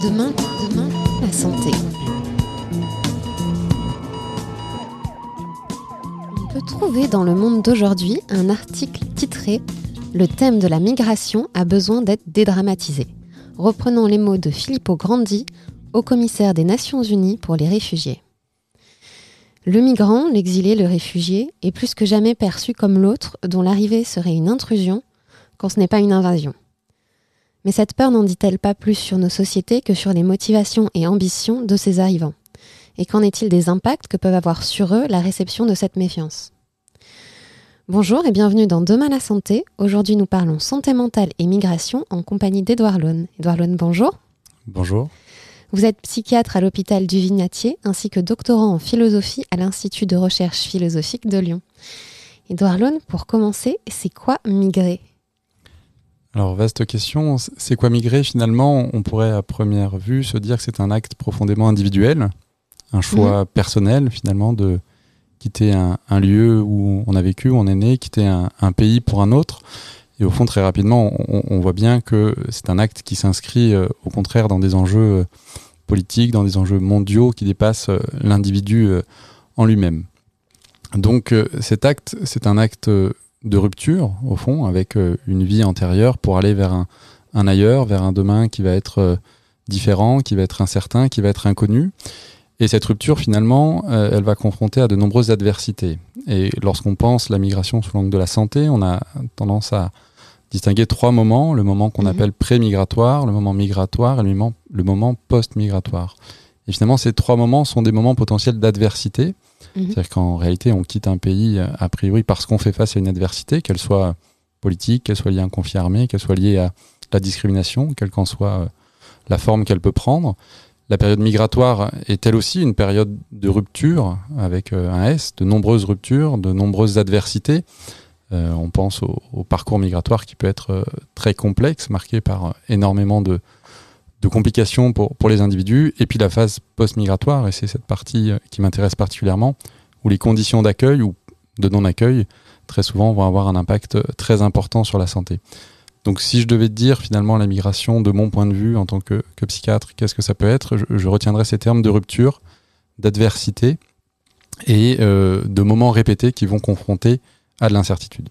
Demain, demain, la santé. On peut trouver dans le monde d'aujourd'hui un article titré Le thème de la migration a besoin d'être dédramatisé. Reprenons les mots de Filippo Grandi, haut commissaire des Nations Unies pour les réfugiés. Le migrant, l'exilé, le réfugié, est plus que jamais perçu comme l'autre dont l'arrivée serait une intrusion quand ce n'est pas une invasion. Mais cette peur n'en dit-elle pas plus sur nos sociétés que sur les motivations et ambitions de ces arrivants? Et qu'en est-il des impacts que peuvent avoir sur eux la réception de cette méfiance? Bonjour et bienvenue dans Demain la santé. Aujourd'hui nous parlons santé mentale et migration en compagnie d'Edouard Laune. Edouard Laune, bonjour. Bonjour. Vous êtes psychiatre à l'hôpital du Vignatier ainsi que doctorant en philosophie à l'Institut de recherche philosophique de Lyon. Edouard Laune, pour commencer, c'est quoi migrer? Alors, vaste question. C'est quoi migrer finalement? On pourrait à première vue se dire que c'est un acte profondément individuel, un choix mhm. personnel finalement de quitter un, lieu où on a vécu, où on est né, quitter un, pays pour un autre. Et au fond, très rapidement, on, voit bien que c'est un acte qui s'inscrit euh, au contraire dans des enjeux euh, politiques, dans des enjeux mondiaux qui dépassent euh, l'individu en lui-même. Donc cet acte, c'est un acte de rupture, au fond, avec euh, une vie antérieure pour aller vers un, ailleurs, vers un demain qui va être euh, différent, qui va être incertain, qui va être inconnu. Et cette rupture, finalement, euh, elle va confronter à de nombreuses adversités. Et lorsqu'on pense la migration sous l'angle de la santé, on a tendance à distinguer trois moments. Le moment qu'on mhm. appelle pré-migratoire, le moment migratoire et le moment, le moment post-migratoire. Et finalement, ces trois moments sont des moments potentiels d'adversité Mhm. C'est-à-dire qu'en réalité, on quitte un pays euh, a priori parce qu'on fait face à une adversité, qu'elle soit politique, qu'elle soit liée à un conflit armé, qu'elle soit liée à la discrimination, quelle qu'en soit euh, la forme qu'elle peut prendre. La période migratoire est elle aussi une période de rupture avec euh, un S, de nombreuses ruptures, de nombreuses adversités. on pense au, parcours migratoire qui peut être très complexe, marqué par énormément de, de complications pour, pour les individus, et puis la phase post-migratoire, et c'est cette partie euh, qui m'intéresse particulièrement, où les conditions d'accueil ou de non-accueil, très souvent, vont avoir un impact euh, très important sur la santé. Donc si je devais dire finalement la migration, de mon point de vue en tant que, que psychiatre, qu'est-ce que ça peut être? Je, je, retiendrai ces termes de rupture, d'adversité et euh, de moments répétés qui vont confronter à de l'incertitude.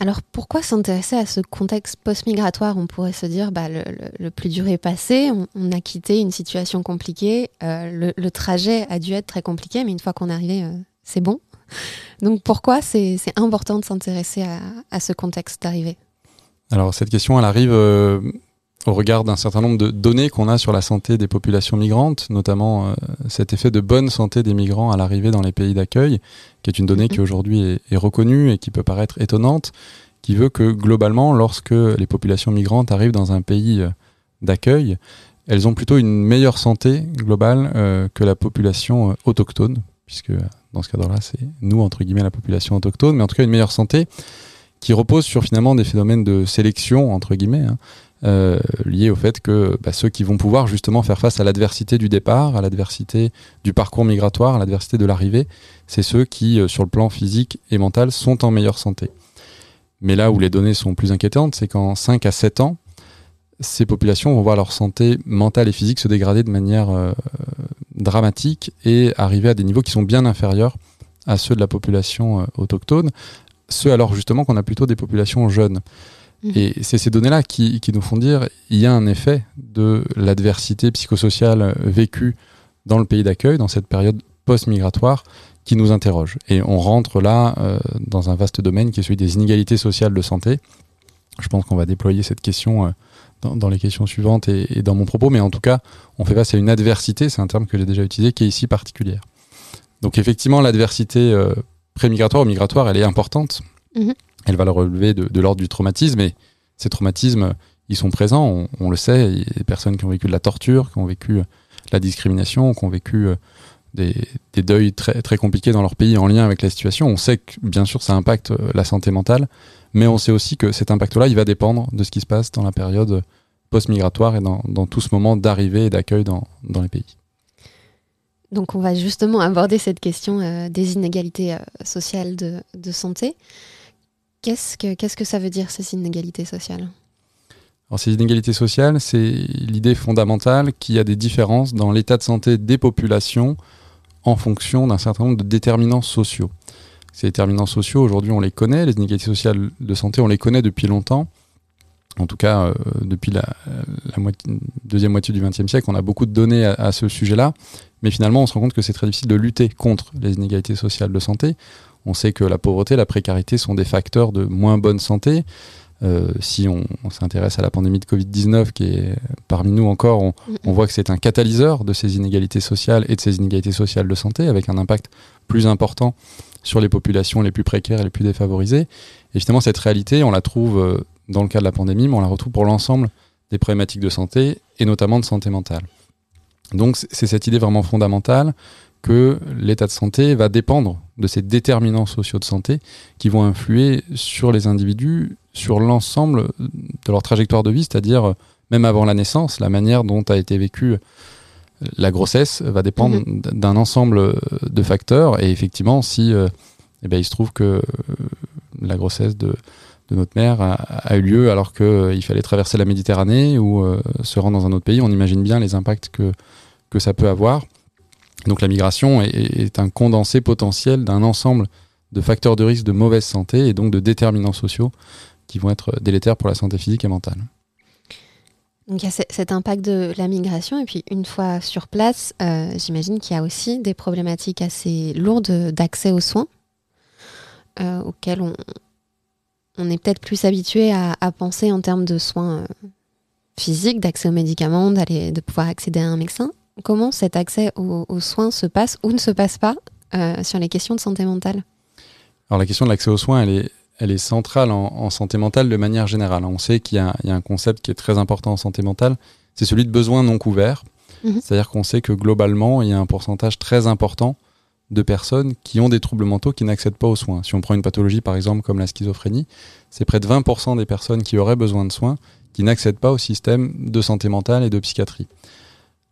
Alors pourquoi s'intéresser à ce contexte post-migratoire? On pourrait se dire, bah, le, plus dur est passé, on, a quitté une situation compliquée, euh, le, trajet a dû être très compliqué, mais une fois qu'on est arrivé, euh, c'est bon. Donc pourquoi c'est important de s'intéresser à, ce contexte d'arrivée? Alors cette question, elle arrive euh, au regard d'un certain nombre de données qu'on a sur la santé des populations migrantes, notamment cet effet de bonne santé des migrants à l'arrivée dans les pays d'accueil, qui est une donnée qui mhm. aujourd'hui est, reconnue et qui peut paraître étonnante, qui veut que globalement, lorsque les populations migrantes arrivent dans un pays euh, d'accueil, elles ont plutôt une meilleure santé globale euh, que la population euh, autochtone, puisque dans ce cadre-là, c'est nous, entre guillemets, la population autochtone, mais en tout cas une meilleure santé qui repose sur finalement des phénomènes de sélection, entre guillemets, hein, euh, lié au fait que bah, ceux qui vont pouvoir justement faire face à l'adversité du départ, à l'adversité du parcours migratoire, à l'adversité de l'arrivée, c'est ceux qui, euh, sur le plan physique et mental, sont en meilleure santé. Mais là où les données sont plus inquiétantes, c'est qu'en 5 à 7 ans, ces populations vont voir leur santé mentale et physique se dégrader de manière euh, dramatique et arriver à des niveaux qui sont bien inférieurs à ceux de la population autochtone, ceux alors justement qu'on a plutôt des populations jeunes. Mhm. Et c'est ces données-là qui, nous font dire il y a un effet de l'adversité psychosociale vécue dans le pays d'accueil, dans cette période post-migratoire, qui nous interroge. Et on rentre là euh, dans un vaste domaine qui est celui des inégalités sociales de santé. Je pense qu'on va déployer cette question euh, dans, les questions suivantes et, dans mon propos, mais en tout cas, on fait face à une adversité, c'est un terme que j'ai déjà utilisé, qui est ici particulière. Donc effectivement, l'adversité euh, pré-migratoire ou migratoire, elle est importante. Mhm elle va le relever de, l'ordre du traumatisme. Et ces traumatismes, ils sont présents, on, le sait. Il personnes qui ont vécu de la torture, qui ont vécu la discrimination, qui ont vécu euh, des, deuils très, compliqués dans leur pays en lien avec la situation. On sait que, bien sûr, ça impacte euh, la santé mentale, mais on sait aussi que cet impact-là, il va dépendre de ce qui se passe dans la période post-migratoire et dans, tout ce moment d'arrivée et d'accueil dans, les pays. Donc on va justement aborder cette question euh, des inégalités sociales de santé. Qu'est-ce que, ça veut dire, ces inégalités sociales? Alors ces inégalités sociales, c'est l'idée fondamentale qu'il y a des différences dans l'état de santé des populations en fonction d'un certain nombre de déterminants sociaux. Ces déterminants sociaux, aujourd'hui, on les connaît. Les inégalités sociales de santé, on les connaît depuis longtemps. En tout cas, euh, depuis la, deuxième moitié du XXe siècle, on a beaucoup de données à, ce sujet-là. Mais finalement, on se rend compte que c'est très difficile de lutter contre les inégalités sociales de santé. On sait que la pauvreté, la précarité sont des facteurs de moins bonne santé. Euh, si on, s'intéresse à la pandémie de Covid-19 qui est parmi nous encore, on, on voit que c'est un catalyseur de ces inégalités sociales et de ces inégalités sociales de santé avec un impact plus important sur les populations les plus précaires et les plus défavorisées. Et finalement, cette réalité, on la trouve euh, dans le cas de la pandémie, mais on la retrouve pour l'ensemble des problématiques de santé et notamment de santé mentale. Donc c'est cette idée vraiment fondamentale que l'état de santé va dépendre de ces déterminants sociaux de santé qui vont influer sur les individus, sur l'ensemble de leur trajectoire de vie, c'est-à-dire même avant la naissance, la manière dont a été vécue la grossesse va dépendre mhm. d'un ensemble euh, de facteurs. Et effectivement, si euh, eh ben, il se trouve que euh, la grossesse de, notre mère a, eu lieu alors qu'il fallait traverser la Méditerranée ou se rendre dans un autre pays, on imagine bien les impacts que, que ça peut avoir. Donc la migration est, un condensé potentiel d'un ensemble de facteurs de risque de mauvaise santé et donc de déterminants sociaux qui vont être délétères pour la santé physique et mentale. Donc il y a cet impact de la migration et puis une fois sur place, euh, j'imagine qu'il y a aussi des problématiques assez lourdes d'accès aux soins euh, auxquels on, on est peut-être plus habitué à, penser en termes de soins euh, physiques, d'accès aux médicaments, d'aller, de pouvoir accéder à un médecin. Comment cet accès aux, aux soins se passe ou ne se passe pas sur les questions de santé mentale? Alors la question de l'accès aux soins, elle est elle est centrale en, santé mentale de manière générale. On sait qu'il y, a un concept qui est très important en santé mentale, c'est celui de besoins non couverts. Mhm. C'est-à-dire qu'on sait que globalement, il y a un pourcentage très important de personnes qui ont des troubles mentaux qui n'accèdent pas aux soins. Si on prend une pathologie par exemple comme la schizophrénie, c'est près de 20% des personnes qui auraient besoin de soins qui n'accèdent pas au système de santé mentale et de psychiatrie.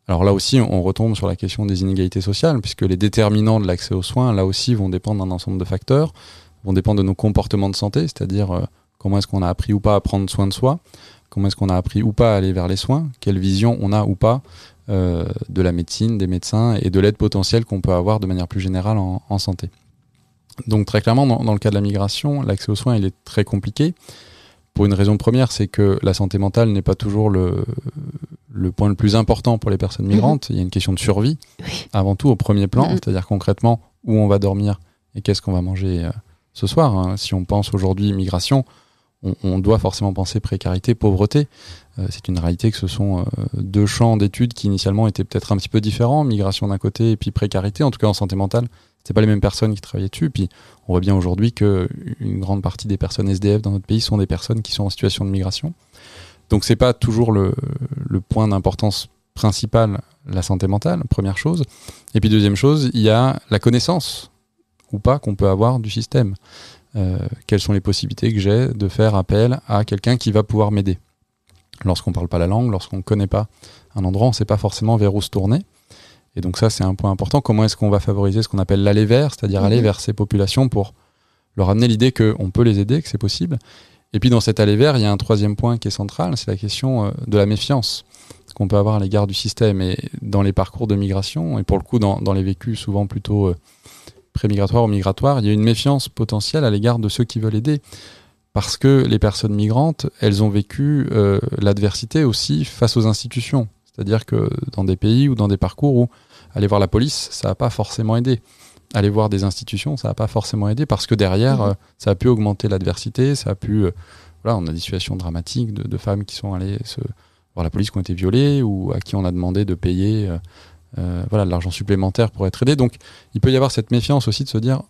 Alors là aussi, on retombe sur la question des inégalités sociales, puisque les déterminants de l'accès aux soins, là aussi, vont dépendre d'un ensemble de facteurs vont dépendre de nos comportements de santé, c'est-à-dire euh, comment est-ce qu'on a appris ou pas à prendre soin de soi, comment est-ce qu'on a appris ou pas à aller vers les soins, quelle vision on a ou pas euh, de la médecine, des médecins et de l'aide potentielle qu'on peut avoir de manière plus générale en, santé. Donc très clairement, dans, le cas de la migration, l'accès aux soins, il est très compliqué. Pour une raison première, c'est que la santé mentale n'est pas toujours le, le point le plus important pour les personnes mhm. migrantes. Il y a une question de survie, avant tout au premier plan, mhm. c'est-à-dire concrètement où on va dormir et qu'est-ce qu'on va manger euh, ce soir. Hein. Si on pense aujourd'hui migration, on, doit forcément penser précarité, pauvreté. Euh, c'est une réalité que ce sont euh, deux champs d'études qui initialement étaient peut-être un petit peu différents, migration d'un côté et puis précarité, en tout cas en santé mentale. C'est pas les mêmes personnes qui travaillaient dessus. Puis on voit bien aujourd'hui que une grande partie des personnes SDF dans notre pays sont des personnes qui sont en situation de migration. Donc c'est pas toujours le, le point d'importance principal la santé mentale, première chose. Et puis deuxième chose, il y a la connaissance ou pas qu'on peut avoir du système. Euh, quelles sont les possibilités que j'ai de faire appel à quelqu'un qui va pouvoir m'aider? Lorsqu'on ne parle pas la langue, lorsqu'on ne connaît pas un endroit, on ne sait pas forcément vers où se tourner. Et donc ça, c'est un point important. Comment est-ce qu'on va favoriser ce qu'on appelle l'aller vers, c'est-à-dire aller mhm. vers ces populations pour leur amener l'idée qu'on peut les aider, que c'est possible? Et puis dans cet aller vers, il y a un troisième point qui est central, c'est la question euh, de la méfiance qu'on peut avoir à l'égard du système. Et dans les parcours de migration, et pour le coup dans, les vécus souvent plutôt euh, pré-migratoire ou migratoire, il y a une méfiance potentielle à l'égard de ceux qui veulent aider. Parce que les personnes migrantes, elles ont vécu euh, l'adversité aussi face aux institutions. C'est-à-dire que dans des pays ou dans des parcours où aller voir la police, ça n'a pas forcément aidé. Aller voir des institutions, ça n'a pas forcément aidé parce que derrière, mmh. euh, ça a pu augmenter l'adversité, ça a pu... Euh, voilà, on a des situations dramatiques de, de, femmes qui sont allées se, voir la police, qui ont été violées ou à qui on a demandé de payer euh, voilà, de l'argent supplémentaire pour être aidé. Donc il peut y avoir cette méfiance aussi de se dire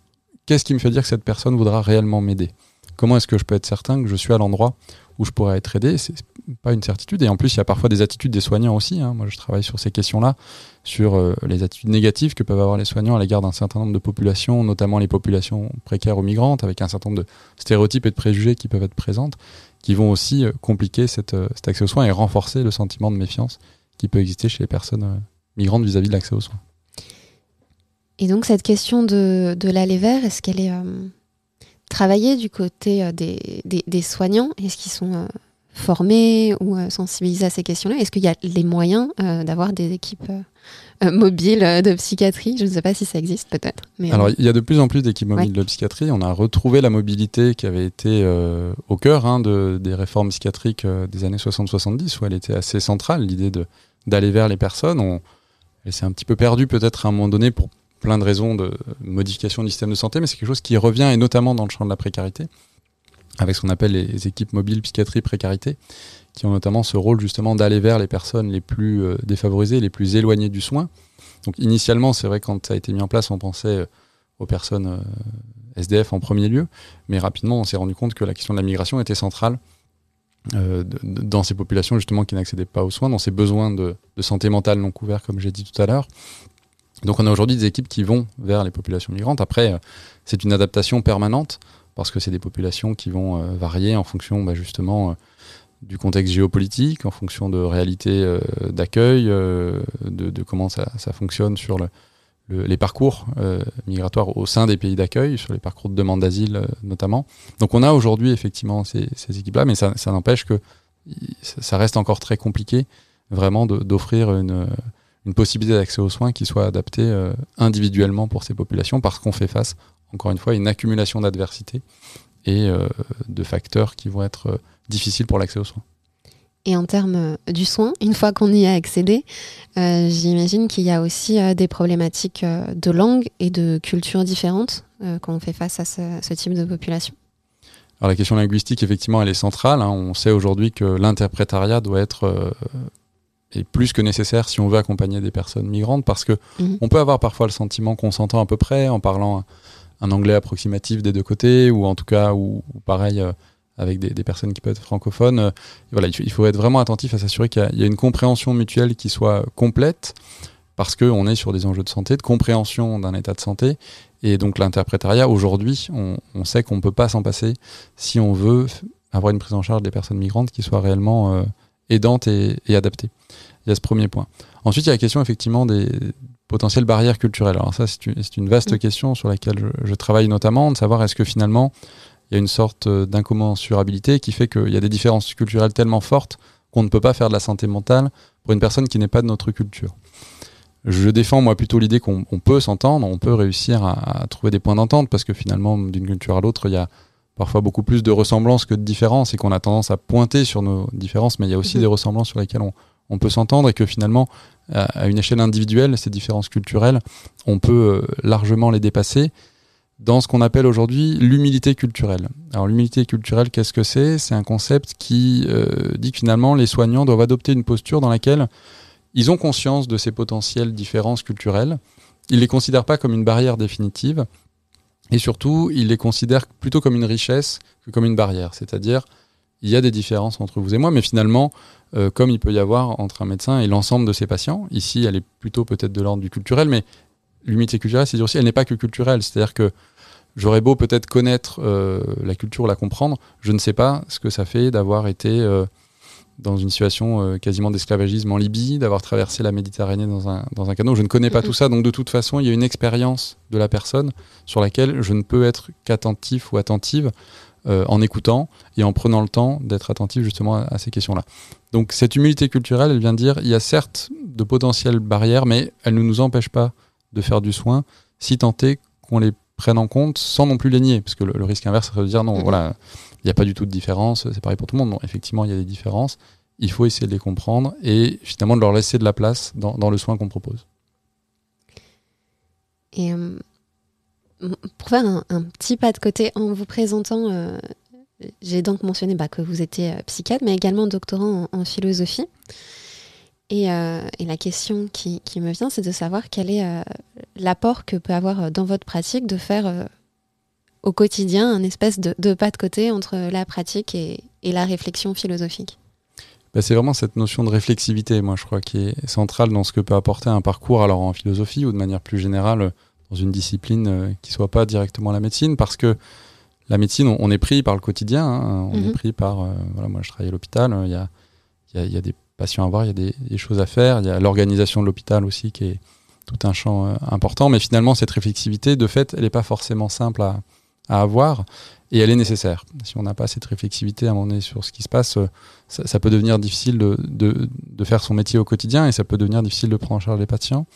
qu'est-ce qui me fait dire que cette personne voudra réellement m'aider? Comment est-ce que je peux être certain que je suis à l'endroit où je pourrais être aidé C'est pas une certitude. Et en plus, il y a parfois des attitudes des soignants aussi. Hein. Moi, je travaille sur ces questions-là, sur euh, les attitudes négatives que peuvent avoir les soignants à l'égard d'un certain nombre de populations, notamment les populations précaires ou migrantes, avec un certain nombre de stéréotypes et de préjugés qui peuvent être présentes, qui vont aussi euh, compliquer cette, cet accès aux soins et renforcer le sentiment de méfiance qui peut exister chez les personnes migrante vis-à-vis de l'accès aux soins. Et donc cette question de, de l'aller vers, est-ce qu'elle est, euh, travaillée du côté euh, des, des, soignants? Est-ce qu'ils sont euh, former ou sensibiliser à ces questions-là? Est-ce qu'il y a les moyens d'avoir des équipes mobiles de psychiatrie? Je ne sais pas si ça existe peut-être. Alors il y a de plus en plus d'équipes mobiles de psychiatrie. On a retrouvé la mobilité qui avait été au cœur hein, de, des réformes psychiatriques des années 60-70 où elle était assez centrale, l'idée d'aller vers les personnes. On, elle s'est un petit peu perdue peut-être à un moment donné pour plein de raisons de modification du système de santé, mais c'est quelque chose qui revient, et notamment dans le champ de la précarité, avec ce qu'on appelle les équipes mobiles psychiatrie précarité, qui ont notamment ce rôle justement d'aller vers les personnes les plus euh, défavorisées, les plus éloignées du soin. Donc initialement, c'est vrai, quand ça a été mis en place, on pensait euh, aux personnes euh, SDF en premier lieu, mais rapidement, on s'est rendu compte que la question de la migration était centrale dans ces populations justement qui n'accédaient pas aux soins, dans ces besoins de, de santé mentale non couverts, comme j'ai dit tout à l'heure, donc on a aujourd'hui des équipes qui vont vers les populations migrantes. Après, euh, c'est une adaptation permanente parce que c'est des populations qui vont euh, varier en fonction bah, justement euh, du contexte géopolitique, en fonction de réalités d'accueil, de, comment ça, fonctionne sur les parcours migratoires au sein des pays d'accueil, sur les parcours de demande d'asile notamment. Donc on a aujourd'hui effectivement ces, équipes-là, mais ça, n'empêche que ça reste encore très compliqué vraiment d'offrir une une possibilité d'accès aux soins qui soit adaptée euh, individuellement pour ces populations parce qu'on fait face, encore une fois, à une accumulation d'adversités et euh, de facteurs qui vont être euh, difficiles pour l'accès aux soins. Et en termes du soin, une fois qu'on y a accédé, j'imagine qu'il y a aussi des problématiques de langue et de culture différentes quand on fait face à ce, type de population. Alors la question linguistique, effectivement, elle est centrale. Hein. On sait aujourd'hui que l'interprétariat doit être est plus que nécessaire si on veut accompagner des personnes migrantes parce que mhm. on peut avoir parfois le sentiment qu'on s'entend à peu près en parlant un anglais approximatif des deux côtés ou en tout cas ou, pareil euh, avec des, personnes qui peuvent être francophones. Euh, voilà, il faut, être vraiment attentif à s'assurer qu'il y, a une compréhension mutuelle qui soit complète parce qu'on est sur des enjeux de santé, de compréhension d'un état de santé. Et donc l'interprétariat, aujourd'hui, on, sait qu'on ne peut pas s'en passer si on veut avoir une prise en charge des personnes migrantes qui soit réellement euh, aidante et, et adaptée. Il y a ce premier point. Ensuite, il y a la question effectivement des potentielles barrières culturelles. Alors ça, c'est une, vaste mm. question sur laquelle je, travaille notamment, de savoir est-ce que finalement, il y a une sorte d'incommensurabilité qui fait qu'il y a des différences culturelles tellement fortes qu'on ne peut pas faire de la santé mentale pour une personne qui n'est pas de notre culture. Je défends moi plutôt l'idée qu'on peut s'entendre, on peut réussir à, trouver des points d'entente parce que finalement, d'une culture à l'autre, il y a parfois beaucoup plus de ressemblances que de différences et qu'on a tendance à pointer sur nos différences, mais il y a aussi mm-hmm. des ressemblances sur lesquelles on, on peut s'entendre et que finalement, à une échelle individuelle, ces différences culturelles, on peut euh, largement les dépasser dans ce qu'on appelle aujourd'hui l'humilité culturelle. Alors l'humilité culturelle, qu'est-ce que c'est? C'est un concept qui euh, dit que finalement les soignants doivent adopter une posture dans laquelle ils ont conscience de ces potentielles différences culturelles, ils les considèrent pas comme une barrière définitive, et surtout ils les considèrent plutôt comme une richesse que comme une barrière. C'est-à-dire il y a des différences entre vous et moi, mais finalement, euh, comme il peut y avoir entre un médecin et l'ensemble de ses patients, ici, elle est plutôt peut-être de l'ordre du culturel, mais l'unité culturelle, c'est aussi, elle n'est pas que culturelle. C'est-à-dire que j'aurais beau peut-être connaître euh, la culture, la comprendre, je ne sais pas ce que ça fait d'avoir été euh, dans une situation quasiment d'esclavagisme en Libye, d'avoir traversé la Méditerranée dans un, dans un canot. Je ne connais pas tout ça, donc de toute façon, il y a une expérience de la personne sur laquelle je ne peux être qu'attentif ou attentive euh, en écoutant et en prenant le temps d'être attentif justement à, ces questions-là. Donc cette humilité culturelle, elle vient dire il y a certes de potentielles barrières, mais elle ne nous empêche pas de faire du soin si tant est qu'on les prenne en compte sans non plus les nier. Parce que le, risque inverse serait de dire non, mmh. voilà, il n'y a pas du tout de différence, c'est pareil pour tout le monde. Effectivement, il y a des différences. Il faut essayer de les comprendre et finalement de leur laisser de la place dans, le soin qu'on propose. Et euh, pour faire un, petit pas de côté en vous présentant, euh, j'ai donc mentionné bah, que vous étiez euh, psychiatre, mais également doctorant en, philosophie. Et, la question qui, me vient, c'est de savoir quel est l'apport que peut avoir dans votre pratique de faire au quotidien un espèce de, pas de côté entre la pratique et, la réflexion philosophique. Bah, c'est vraiment cette notion de réflexivité, moi, je crois, qui est centrale dans ce que peut apporter un parcours, alors en philosophie ou de manière plus générale dans une discipline euh, qui soit pas directement la médecine, parce que la médecine, on, est pris par le quotidien, hein, on est mhm. pris par, euh, voilà, moi je travaille à l'hôpital, il y a, y, y a, des patients à voir, il y a des, des, choses à faire, il y a l'organisation de l'hôpital aussi qui est tout un champ euh, important, mais finalement cette réflexivité, de fait, elle n'est pas forcément simple à, à avoir et elle est nécessaire. Si on n'a pas cette réflexivité à un moment donné sur ce qui se passe, ça, ça peut devenir difficile de, de, de, faire son métier au quotidien et ça peut devenir difficile de prendre en charge les patients.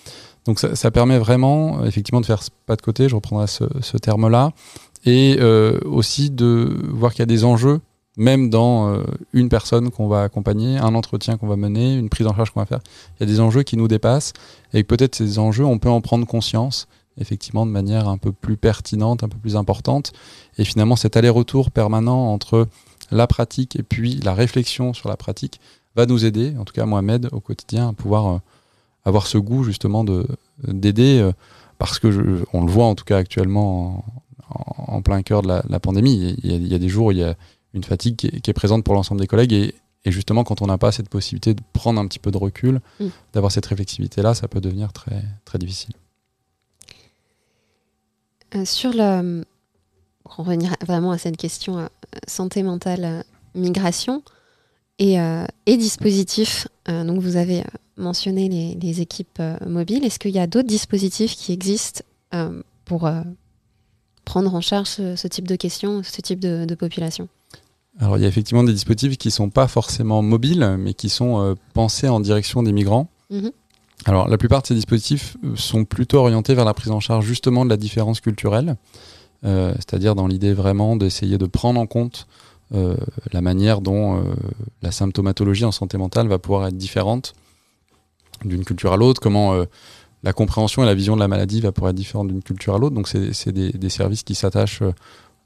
Donc ça, permet vraiment effectivement de faire ce pas de côté, je reprendrai ce, terme-là, et euh, aussi de voir qu'il y a des enjeux même dans euh, une personne qu'on va accompagner, un entretien qu'on va mener, une prise en charge qu'on va faire. Il y a des enjeux qui nous dépassent et peut-être ces enjeux, on peut en prendre conscience effectivement de manière un peu plus pertinente, un peu plus importante. Et finalement, cet aller-retour permanent entre la pratique et puis la réflexion sur la pratique va nous aider, en tout cas Mohamed, au quotidien, à pouvoir euh, avoir ce goût justement de d'aider, euh, parce que je, on le voit en tout cas actuellement en, en plein cœur de la, la pandémie. Il y, a, il y, a, des jours où il y a une fatigue qui est, qui est présente pour l'ensemble des collègues et, et, justement quand on n'a pas cette possibilité de prendre un petit peu de recul, mmh. d'avoir cette réflexivité là, ça peut devenir très très difficile. Euh, sur le, pour revenir vraiment à cette question euh, santé mentale, euh, migration et, et dispositifs. Donc vous avez mentionné les, les équipes mobiles. Est-ce qu'il y a d'autres dispositifs qui existent pour prendre en charge ce, ce, type de questions, ce type de, de population? Alors il y a effectivement des dispositifs qui sont pas forcément mobiles, mais qui sont euh, pensés en direction des migrants. Mmh. Alors la plupart de ces dispositifs sont plutôt orientés vers la prise en charge justement de la différence culturelle, euh, c'est-à-dire dans l'idée vraiment d'essayer de prendre en compte euh, la manière dont euh, la symptomatologie en santé mentale va pouvoir être différente d'une culture à l'autre, comment euh, la compréhension et la vision de la maladie va pouvoir être différente d'une culture à l'autre. Donc c'est des, services qui s'attachent euh,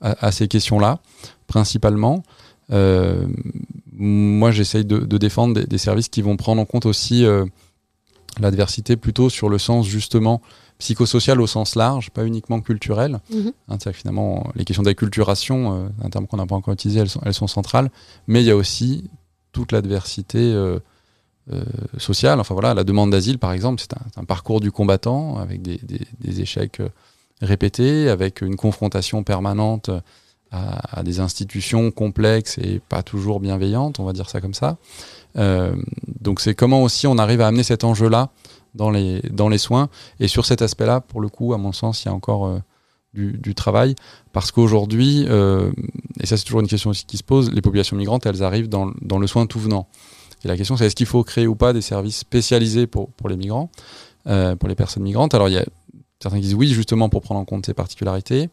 à, ces questions-là, principalement. Euh, moi, j'essaye de, défendre des, services qui vont prendre en compte aussi euh, l'adversité plutôt sur le sens justement psychosocial au sens large, pas uniquement culturel. Mmh. Hein, que finalement, les questions d'acculturation, euh, un terme qu'on n'a pas encore utilisé, elles sont, elles sont, centrales. Mais il y a aussi toute l'adversité euh, euh, sociale. Enfin voilà, la demande d'asile, par exemple, c'est un, un, parcours du combattant avec des, des, des, échecs répétés, avec une confrontation permanente à, à, des institutions complexes et pas toujours bienveillantes, on va dire ça comme ça. Euh, donc c'est comment aussi on arrive à amener cet enjeu-là dans les, dans les soins. Et sur cet aspect-là, pour le coup, à mon sens, il y a encore euh, du, travail. Parce qu'aujourd'hui, euh, et ça c'est toujours une question aussi qui se pose, les populations migrantes, elles arrivent dans, dans le soin tout venant. Et la question c'est est-ce qu'il faut créer ou pas des services spécialisés pour, pour les migrants, pour les personnes migrantes? Alors il y a certains qui disent oui justement pour prendre en compte ces particularités.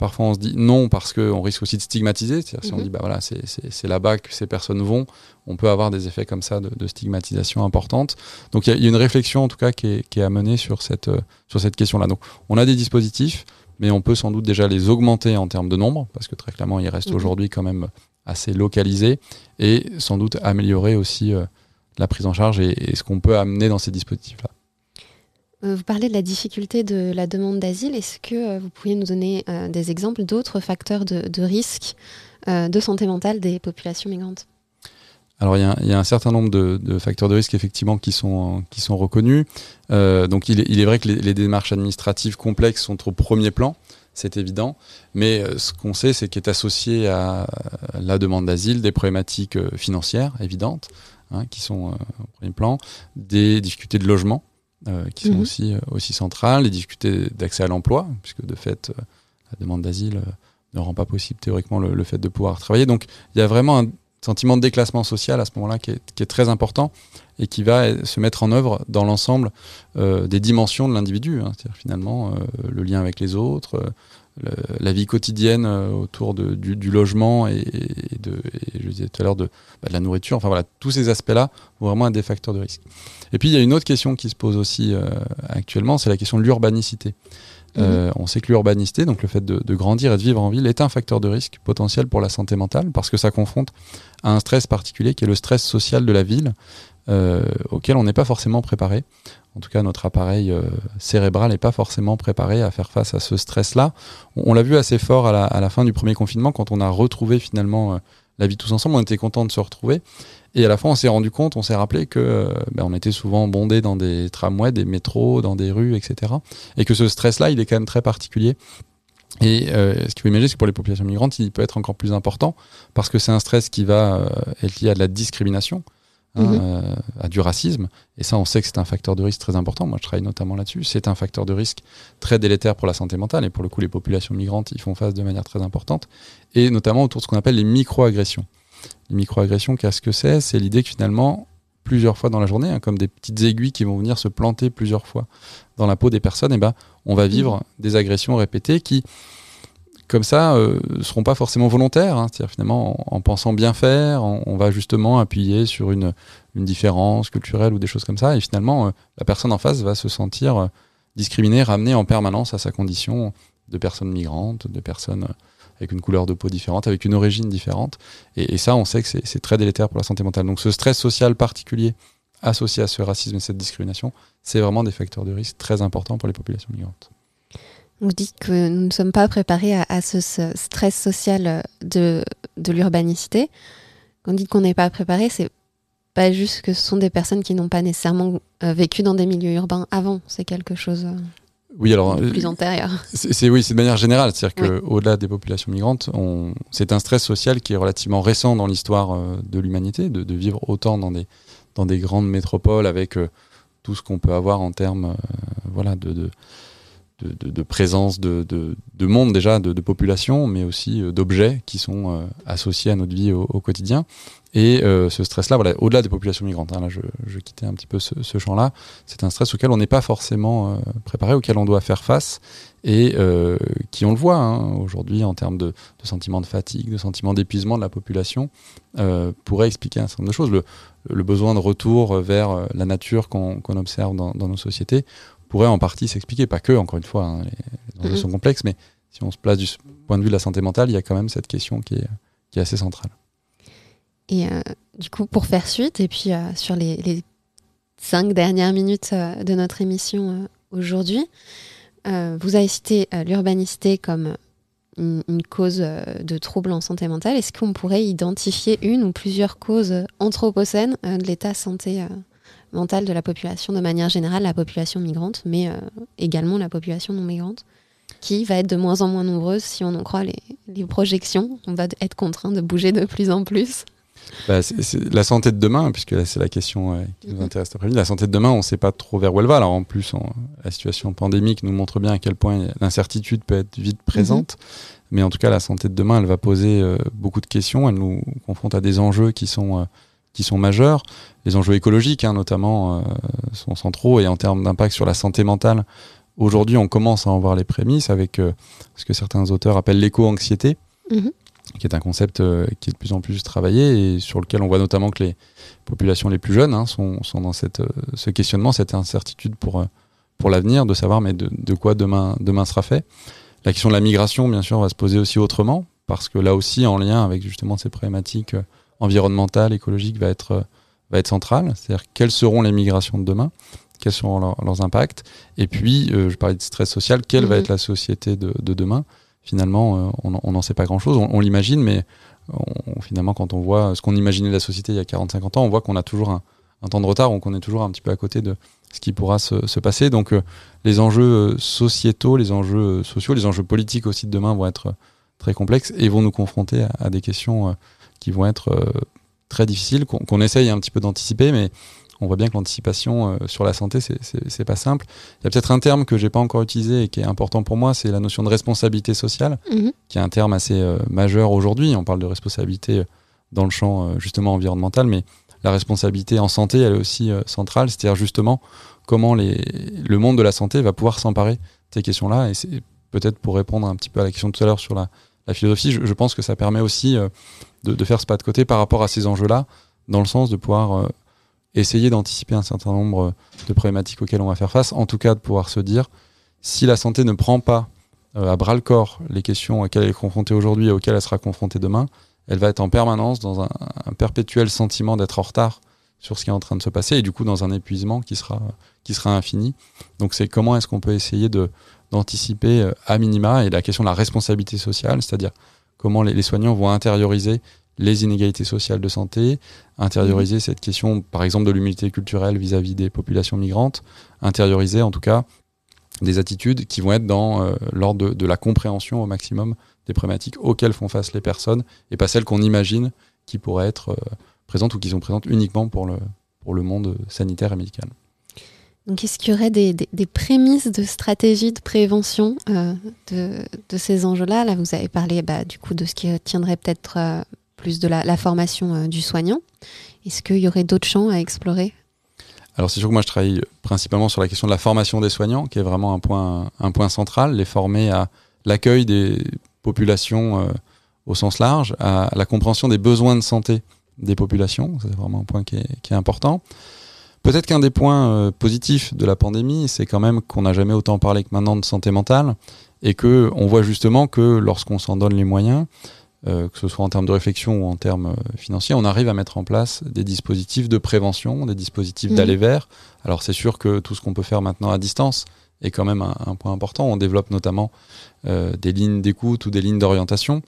Parfois, on se dit non parce qu'on risque aussi de stigmatiser. C'est-à-dire, si mm -hmm. on dit bah voilà, c'est là-bas que ces personnes vont, on peut avoir des effets comme ça de, de stigmatisation importante. Donc, il y, y, a une réflexion en tout cas qui est, qui est à mener sur cette, euh, sur cette question-là. Donc, on a des dispositifs, mais on peut sans doute déjà les augmenter en termes de nombre, parce que très clairement, ils restent mm -hmm. aujourd'hui quand même assez localisés, et sans doute améliorer aussi euh, la prise en charge et, et ce qu'on peut amener dans ces dispositifs-là. Euh, vous parlez de la difficulté de la demande d'asile. Est-ce que euh, vous pourriez nous donner euh, des exemples d'autres facteurs de, risque de santé mentale des populations migrantes? Alors il y, a un certain nombre de, facteurs de risque effectivement qui sont qui sont reconnus. Donc il est, vrai que les, démarches administratives complexes sont au premier plan, c'est évident. Mais ce qu'on sait, c'est qu'est associé à la demande d'asile des problématiques financières évidentes hein, qui sont au premier plan, des difficultés de logement qui sont mmh. aussi, euh, aussi centrales, les difficultés d'accès à l'emploi, puisque de fait, euh, la demande d'asile euh, ne rend pas possible théoriquement le, le, fait de pouvoir travailler. Donc il y a vraiment un sentiment de déclassement social à ce moment-là qui, qui est, très important et qui va se mettre en œuvre dans l'ensemble euh, des dimensions de l'individu, hein, c'est-à-dire finalement le lien avec les autres, le, la vie quotidienne autour de, du, du, logement et, et, de, et je disais tout à l'heure de, bah, de la nourriture. Enfin voilà, tous ces aspects-là vont vraiment être des facteurs de risque. Et puis il y a une autre question qui se pose aussi euh, actuellement, c'est la question de l'urbanicité. Mmh. Euh, on sait que l'urbanicité, donc le fait de, de, grandir et de vivre en ville, est un facteur de risque potentiel pour la santé mentale parce que ça confronte à un stress particulier qui est le stress social de la ville euh, auquel on n'est pas forcément préparé. En tout cas, notre appareil euh, cérébral n'est pas forcément préparé à faire face à ce stress-là. On, l'a vu assez fort à la, fin du premier confinement quand on a retrouvé finalement euh, la vie tous ensemble. On était content de se retrouver. Et à la fin, on s'est rendu compte, on s'est rappelé que euh, ben, on était souvent bondé dans des tramways, des métros, dans des rues, etc. Et que ce stress-là, il est quand même très particulier. Et ce qu'il faut imaginer, c'est que pour les populations migrantes, il peut être encore plus important parce que c'est un stress qui va être lié à de la discrimination. Hein, Mhm. euh, à du racisme. Et ça, on sait que c'est un facteur de risque très important. Moi, je travaille notamment là-dessus. C'est un facteur de risque très délétère pour la santé mentale. Et pour le coup, les populations migrantes y font face de manière très importante. Et notamment autour de ce qu'on appelle les micro-agressions. Les micro-agressions, qu'est-ce que c'est? C'est l'idée que finalement, plusieurs fois dans la journée, hein, comme des petites aiguilles qui vont venir se planter plusieurs fois dans la peau des personnes, et ben, on va vivre des agressions répétées qui, comme ça, euh, seront pas forcément volontaires. hein. C'est-à-dire finalement, en, en pensant bien faire, on, va justement appuyer sur une, différence culturelle ou des choses comme ça, et finalement, euh, la personne en face va se sentir euh, discriminée, ramenée en permanence à sa condition de personne migrante, de personne euh, avec une couleur de peau différente, avec une origine différente. Et, et ça, on sait que c'est très délétère pour la santé mentale. Donc ce stress social particulier associé à ce racisme et cette discrimination, c'est vraiment des facteurs de risque très importants pour les populations migrantes. Vous dites que nous ne sommes pas préparés à, à ce, ce stress social euh, de, de l'urbanicité. Quand on dit qu'on n'est pas préparé, c'est pas juste que ce sont des personnes qui n'ont pas nécessairement euh, vécu dans des milieux urbains avant. C'est quelque chose euh, Oui, alors de plus antérieur. c'est oui, c'est de manière générale, c'est-à-dire que au-delà des populations migrantes, on- c'est un stress social qui est relativement récent dans l'histoire euh, de l'humanité, de, de vivre autant dans des dans des grandes métropoles avec tout ce qu'on peut avoir en termes, voilà, de, de de, présence de, de, de monde déjà, de, population, mais aussi euh, d'objets qui sont euh, associés à notre vie au, quotidien. Et euh, ce stress-là, voilà, au-delà des populations migrantes, hein, là je, je quittais un petit peu ce, champ-là, c'est un stress auquel on n'est pas forcément préparé, auquel on doit faire face, et qui, on le voit hein, aujourd'hui en termes de, de sentiment de fatigue, de sentiment d'épuisement de la population, pourrait expliquer un certain nombre de choses. Le, besoin de retour vers la nature qu'on observe dans nos sociétés pourrait en partie s'expliquer, pas que, encore une fois, hein, les, les enjeux Mhm. sont complexes, mais si on se place du point de vue de la santé mentale, il y a quand même cette question qui est, qui est assez centrale. Et euh, du coup, pour faire suite, et puis euh, sur les, les cinq dernières minutes euh, de notre émission aujourd'hui, vous avez cité l'urbanicité comme une, une cause de troubles en santé mentale. Est-ce qu'on pourrait identifier une ou plusieurs causes anthropocènes de l'état santé mentale de la population, de manière générale, la population migrante, mais euh, également la population non migrante qui va être de moins en moins nombreuse si on en croit les, les projections. On va être contraint de bouger de plus en plus. Bah, c'est- la santé de demain, puisque là, c'est la question euh, qui nous Mhm. intéresse après-midi. La santé de demain, on ne sait pas trop vers où elle va. Alors en plus, la situation pandémique nous montre bien à quel point l'incertitude peut être vite présente. Mais en tout cas, la santé de demain, elle va poser euh, beaucoup de questions. Elle nous confronte à des enjeux qui sont, qui sont majeurs. Les enjeux écologiques, hein, notamment, euh, sont centraux. Et en termes d'impact sur la santé mentale, aujourd'hui, on commence à en voir les prémices avec euh, ce que certains auteurs appellent l'éco-anxiété Mhm. qui est un concept euh, qui est de plus en plus travaillé et sur lequel on voit notamment que les populations les plus jeunes hein, sont, sont dans cette, ce questionnement, cette incertitude pour, pour l'avenir, de savoir mais de, de quoi demain, demain sera fait. La question de la migration, bien sûr, va se poser aussi autrement, parce que là aussi, en lien avec justement ces problématiques environnementales, écologiques, va être, euh, va être centrale. C'est-à-dire quelles seront les migrations de demain, quels seront leurs- leurs impacts, et puis, euh, je parlais de stress social, quelle va Mhm. être la société de, de demain? Finalement, euh, on n'en sait pas grand-chose. On, on l'imagine, mais on- finalement, quand on voit ce qu'on imaginait de la société il y a 40-50 ans, on voit qu'on a toujours un, un temps de retard, donc on est toujours un petit peu à côté de ce qui pourra se, se passer. Donc, euh, les enjeux sociétaux, les enjeux sociaux, les enjeux politiques aussi de demain vont être très complexes et vont nous confronter à, à des questions qui vont être euh, très difficiles, qu'on essaye un petit peu d'anticiper, mais on voit bien que l'anticipation euh, sur la santé, c'est- pas simple. Il y a peut-être un terme que j'ai pas encore utilisé et qui est important pour moi, c'est la notion de responsabilité sociale Mhm. qui est un terme assez euh, majeur aujourd'hui. On parle de responsabilité dans le champ euh, justement environnemental, mais la responsabilité en santé, elle est aussi centrale. C'est-à-dire justement comment les, le monde de la santé va pouvoir s'emparer de ces questions-là. Et c'est peut-être pour répondre un petit peu à la question de tout à l'heure sur la, la philosophie, je, pense que ça permet aussi euh, de, faire ce pas de côté par rapport à ces enjeux-là, dans le sens de pouvoir euh, essayer d'anticiper un certain nombre euh, de problématiques auxquelles on va faire face. En tout cas, de pouvoir se dire, si la santé ne prend pas à bras le corps les questions auxquelles elle est confrontée aujourd'hui et auxquelles elle sera confrontée demain, elle va être en permanence dans un, un perpétuel sentiment d'être en retard sur ce qui est en train de se passer et du coup dans un épuisement qui sera, qui sera infini. Donc c'est comment est-ce qu'on peut essayer de d'anticiper euh, à minima et la question de la responsabilité sociale, c'est-à-dire comment les, les soignants vont intérioriser les inégalités sociales de santé, intérioriser cette question par exemple de l'humilité culturelle vis-à-vis des populations migrantes, intérioriser en tout cas des attitudes qui vont être dans euh, l'ordre de, de la compréhension au maximum des problématiques auxquelles font face les personnes et pas celles qu'on imagine qui pourraient être euh, présentes ou qui sont présentes uniquement pour le, pour le monde sanitaire et médical. Donc, est-ce qu'il y aurait des, prémices de stratégie de prévention euh, de, ces enjeux-là? Là, vous avez parlé bah, du coup de ce qui tiendrait peut-être euh, plus de la, formation euh, du soignant. Est-ce qu'il y aurait d'autres champs à explorer? Alors c'est sûr que moi je travaille principalement sur la question de la formation des soignants, qui est vraiment un point, un point central, les former à l'accueil des populations au sens large, à la compréhension des besoins de santé des populations, c'est vraiment un point qui est important. Peut-être qu'un des points euh, positifs de la pandémie, c'est quand même qu'on n'a jamais autant parlé que maintenant de santé mentale et que on voit justement que lorsqu'on s'en donne les moyens, euh, que ce soit en termes de réflexion ou en termes euh, financiers, on arrive à mettre en place des dispositifs de prévention, des dispositifs d'aller mmh. vers. Alors c'est sûr que tout ce qu'on peut faire maintenant à distance est quand même un, point important. On développe notamment des lignes d'écoute ou des lignes d'orientation.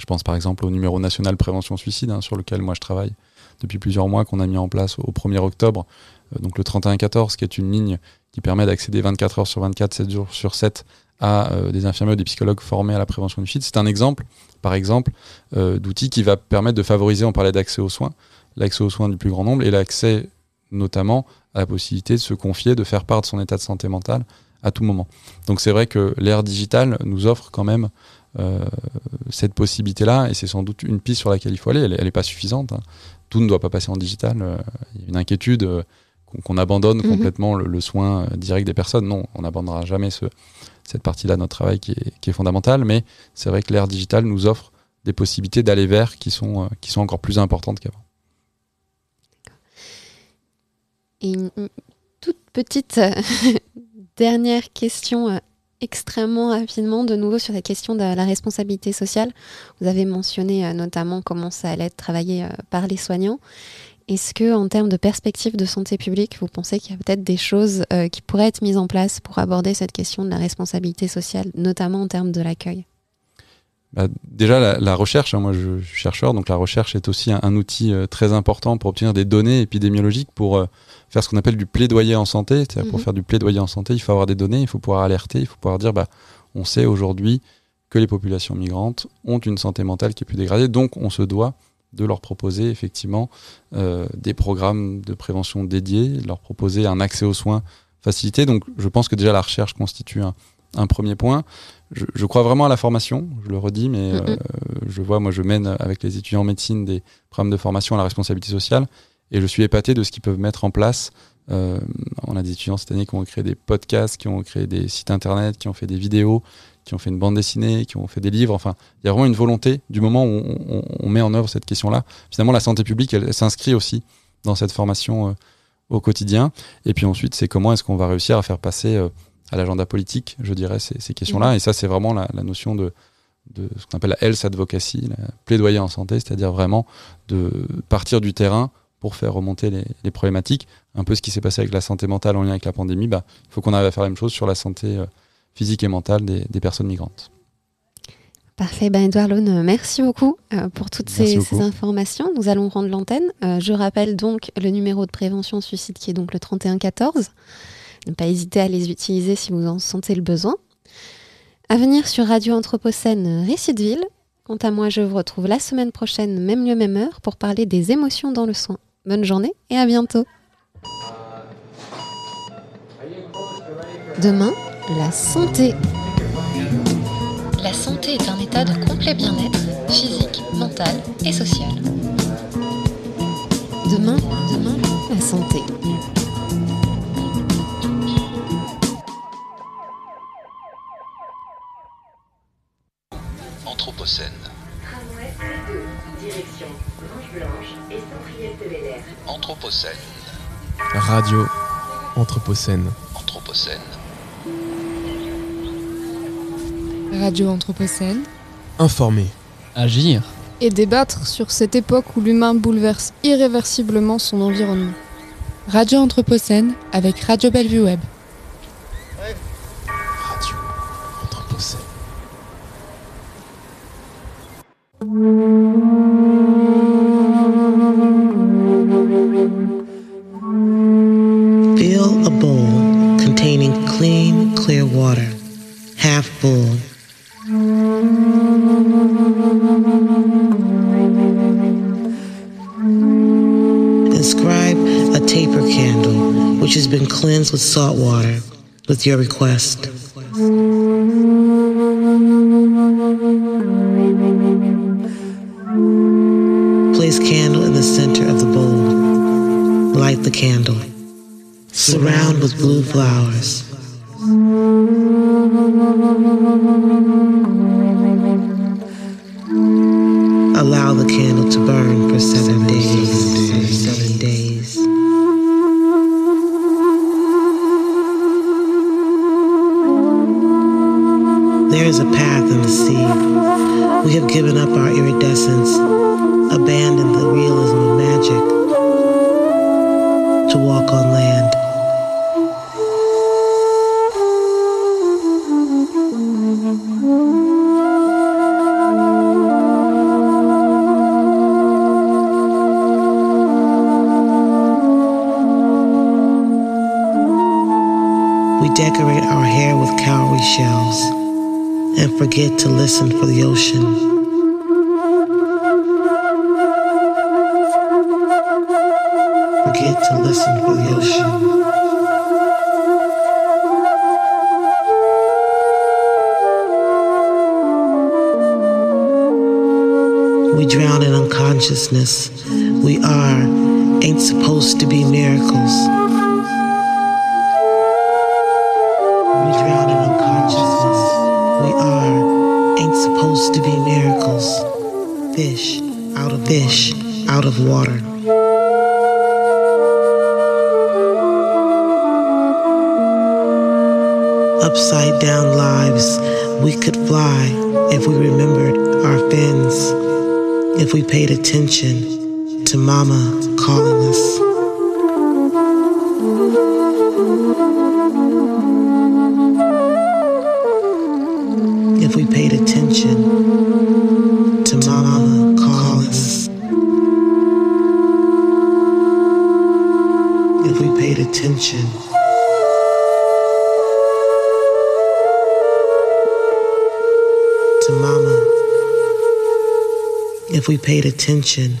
Je pense par exemple au numéro national prévention suicide hein, sur lequel moi je travaille depuis plusieurs mois qu'on a mis en place au 1er octobre, euh, donc le 31-14, qui est une ligne qui permet d'accéder 24 heures sur 24, 7 jours sur 7 à euh, des infirmiers ou des psychologues formés à la prévention du suicide. C'est un exemple, par exemple, euh, d'outils qui va permettre de favoriser, on parlait d'accès aux soins, l'accès aux soins du plus grand nombre et l'accès notamment à la possibilité de se confier, de faire part de son état de santé mentale à tout moment. Donc c'est vrai que l'ère digitale nous offre quand même cette possibilité-là et c'est sans doute une piste sur laquelle il faut aller. Elle n'est pas suffisante. Hein tout ne doit pas passer en digital. Euh, il y a une inquiétude euh, qu'on abandonne mhm. complètement le, soin euh, direct des personnes. Non, on n'abandonnera jamais ce, cette partie-là de notre travail qui est, qui est fondamentale, mais c'est vrai que l'ère digitale nous offre des possibilités d'aller vers qui sont, qui sont encore plus importantes qu'avant. Et une toute petite dernière question extrêmement rapidement de nouveau sur la question de la responsabilité sociale. Vous avez mentionné euh, notamment comment ça allait être travaillé euh, par les soignants. Est-ce que, en termes de perspective de santé publique, vous pensez qu'il y a peut-être des choses euh, qui pourraient être mises en place pour aborder cette question de la responsabilité sociale, notamment en termes de l'accueil? Bah, déjà, la, recherche, hein, moi je, suis chercheur, donc la recherche est aussi un, outil très important pour obtenir des données épidémiologiques pour faire ce qu'on appelle du plaidoyer en santé. C'est-à-dire pour mhm. faire du plaidoyer en santé, il faut avoir des données, il faut pouvoir alerter, il faut pouvoir dire, bah, on sait aujourd'hui que les populations migrantes ont une santé mentale qui est plus dégradée, donc on se doit de leur proposer effectivement euh, des programmes de prévention dédiés, de leur proposer un accès aux soins facilité. Donc je pense que déjà la recherche constitue un, premier point. Je, crois vraiment à la formation, je le redis, mais euh, je vois, moi je mène avec les étudiants en médecine des programmes de formation à la responsabilité sociale. Et je suis épaté de ce qu'ils peuvent mettre en place. Euh, on a des étudiants cette année qui ont créé des podcasts, qui ont créé des sites internet, qui ont fait des vidéos, qui ont fait une bande dessinée, qui ont fait des livres. Enfin, il y a vraiment une volonté du moment où on, met en œuvre cette question-là. Finalement, la santé publique, elle, s'inscrit aussi dans cette formation euh, au quotidien. Et puis ensuite, c'est comment est-ce qu'on va réussir à faire passer à l'agenda politique, je dirais, ces, ces questions-là. Mmh. Et ça, c'est vraiment la, la, notion de, de ce qu'on appelle la health advocacy, la plaidoyer en santé, c'est-à-dire vraiment de partir du terrain pour faire remonter les, problématiques. Un peu ce qui s'est passé avec la santé mentale en lien avec la pandémie, bah, il faut qu'on arrive à faire la même chose sur la santé euh, physique et mentale des, personnes migrantes. Parfait, ben Edouard Lone, merci beaucoup euh, pour toutes ces, informations. Nous allons rendre l'antenne. Euh, je rappelle donc le numéro de prévention suicide qui est donc le 3114. Ne pas hésiter à les utiliser si vous en sentez le besoin. À venir sur Radio Anthropocène Récit Quant à moi, je vous retrouve la semaine prochaine, même lieu, même heure, pour parler des émotions dans le soin. Bonne journée et à bientôt. Demain, la santé. La santé est un état de complet bien-être physique, mental et social. Demain, demain, la santé. Anthropocène. Radio Anthropocène. Anthropocène. Radio Anthropocène. Informer. Agir. Et débattre sur cette époque où l'humain bouleverse irréversiblement son environnement. Radio Anthropocène avec Radio Bellevue Web. Mm-hmm. inscribe a taper candle, which has been cleansed with salt water, with your request. Our hair with cowrie shells and forget to listen for the ocean. Forget to listen for the ocean. We drown in unconsciousness. We are, ain't supposed to be miracles. Fish out of fish out of water. Upside down lives we could fly if we remembered our fins, if we paid attention to Mama calling us. Attention. To Mama. If we paid attention.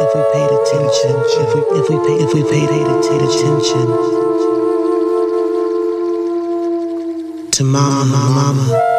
If we paid attention. If we if we paid if we paid attention. to mama, mama, mama.